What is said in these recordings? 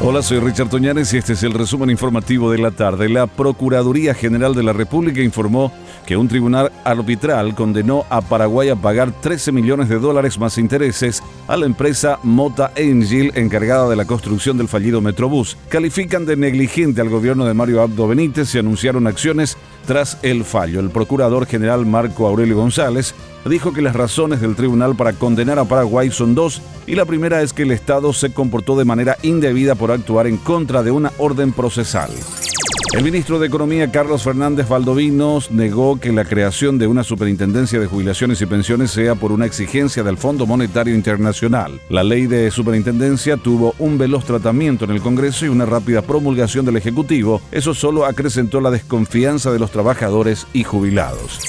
Hola, soy Richard Toñanes y este es el resumen informativo de la tarde. La Procuraduría General de la República informó que un tribunal arbitral condenó a Paraguay a pagar 13 millones de dólares más intereses a la empresa Mota Angel encargada de la construcción del fallido Metrobús. Califican de negligente al gobierno de Mario Abdo Benítez y anunciaron acciones tras el fallo. El procurador general Marco Aurelio González dijo que las razones del tribunal para condenar a Paraguay son dos y la primera es que el Estado se comportó de manera indebida actuar en contra de una orden procesal. El ministro de Economía Carlos Fernández Valdovinos negó que la creación de una superintendencia de jubilaciones y pensiones sea por una exigencia del Fondo Monetario Internacional. La ley de superintendencia tuvo un veloz tratamiento en el Congreso y una rápida promulgación del Ejecutivo. Eso solo acrecentó la desconfianza de los trabajadores y jubilados.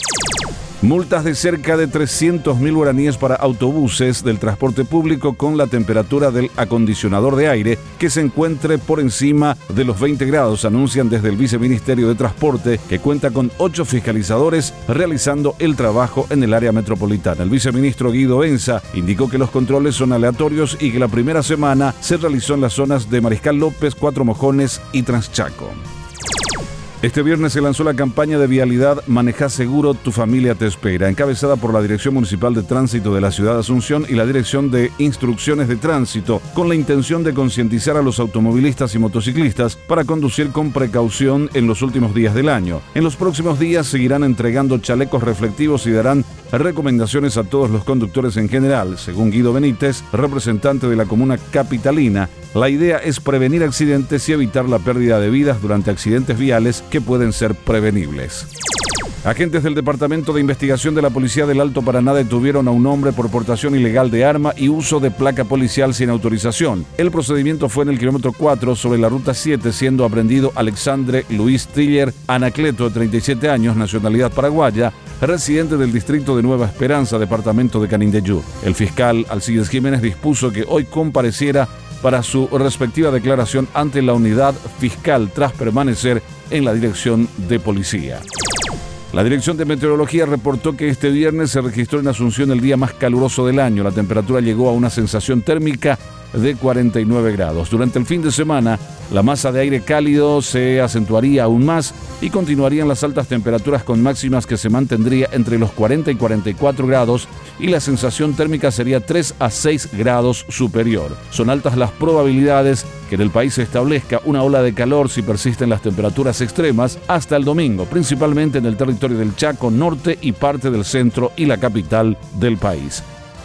Multas de cerca de 300.000 guaraníes para autobuses del transporte público con la temperatura del acondicionador de aire que se encuentre por encima de los 20 grados, anuncian desde el Viceministerio de Transporte, que cuenta con ocho fiscalizadores realizando el trabajo en el área metropolitana. El viceministro Guido Enza indicó que los controles son aleatorios y que la primera semana se realizó en las zonas de Mariscal López, Cuatro Mojones y Transchaco. Este viernes se lanzó la campaña de vialidad Maneja Seguro, tu familia te espera, encabezada por la Dirección Municipal de Tránsito de la Ciudad de Asunción y la Dirección de Instrucciones de Tránsito, con la intención de concientizar a los automovilistas y motociclistas para conducir con precaución en los últimos días del año. En los próximos días seguirán entregando chalecos reflectivos y darán recomendaciones a todos los conductores en general, según Guido Benítez, representante de la comuna capitalina. La idea es prevenir accidentes y evitar la pérdida de vidas durante accidentes viales que pueden ser prevenibles. Agentes del Departamento de Investigación de la Policía del Alto Paraná detuvieron a un hombre por portación ilegal de arma y uso de placa policial sin autorización. El procedimiento fue en el kilómetro 4 sobre la ruta 7, siendo aprendido Alexandre Luis Tiller Anacleto, de 37 años, nacionalidad paraguaya, residente del distrito de Nueva Esperanza, departamento de Canindeyú. El fiscal Alcides Jiménez dispuso que hoy compareciera para su respectiva declaración ante la unidad fiscal tras permanecer en la dirección de policía. La Dirección de Meteorología reportó que este viernes se registró en Asunción el día más caluroso del año. La temperatura llegó a una sensación térmica de 49 grados. Durante el fin de semana, la masa de aire cálido se acentuaría aún más y continuarían las altas temperaturas con máximas que se mantendría entre los 40 y 44 grados y la sensación térmica sería 3 a 6 grados superior. Son altas las probabilidades que en el país se establezca una ola de calor si persisten las temperaturas extremas hasta el domingo, principalmente en el territorio del Chaco Norte y parte del centro y la capital del país.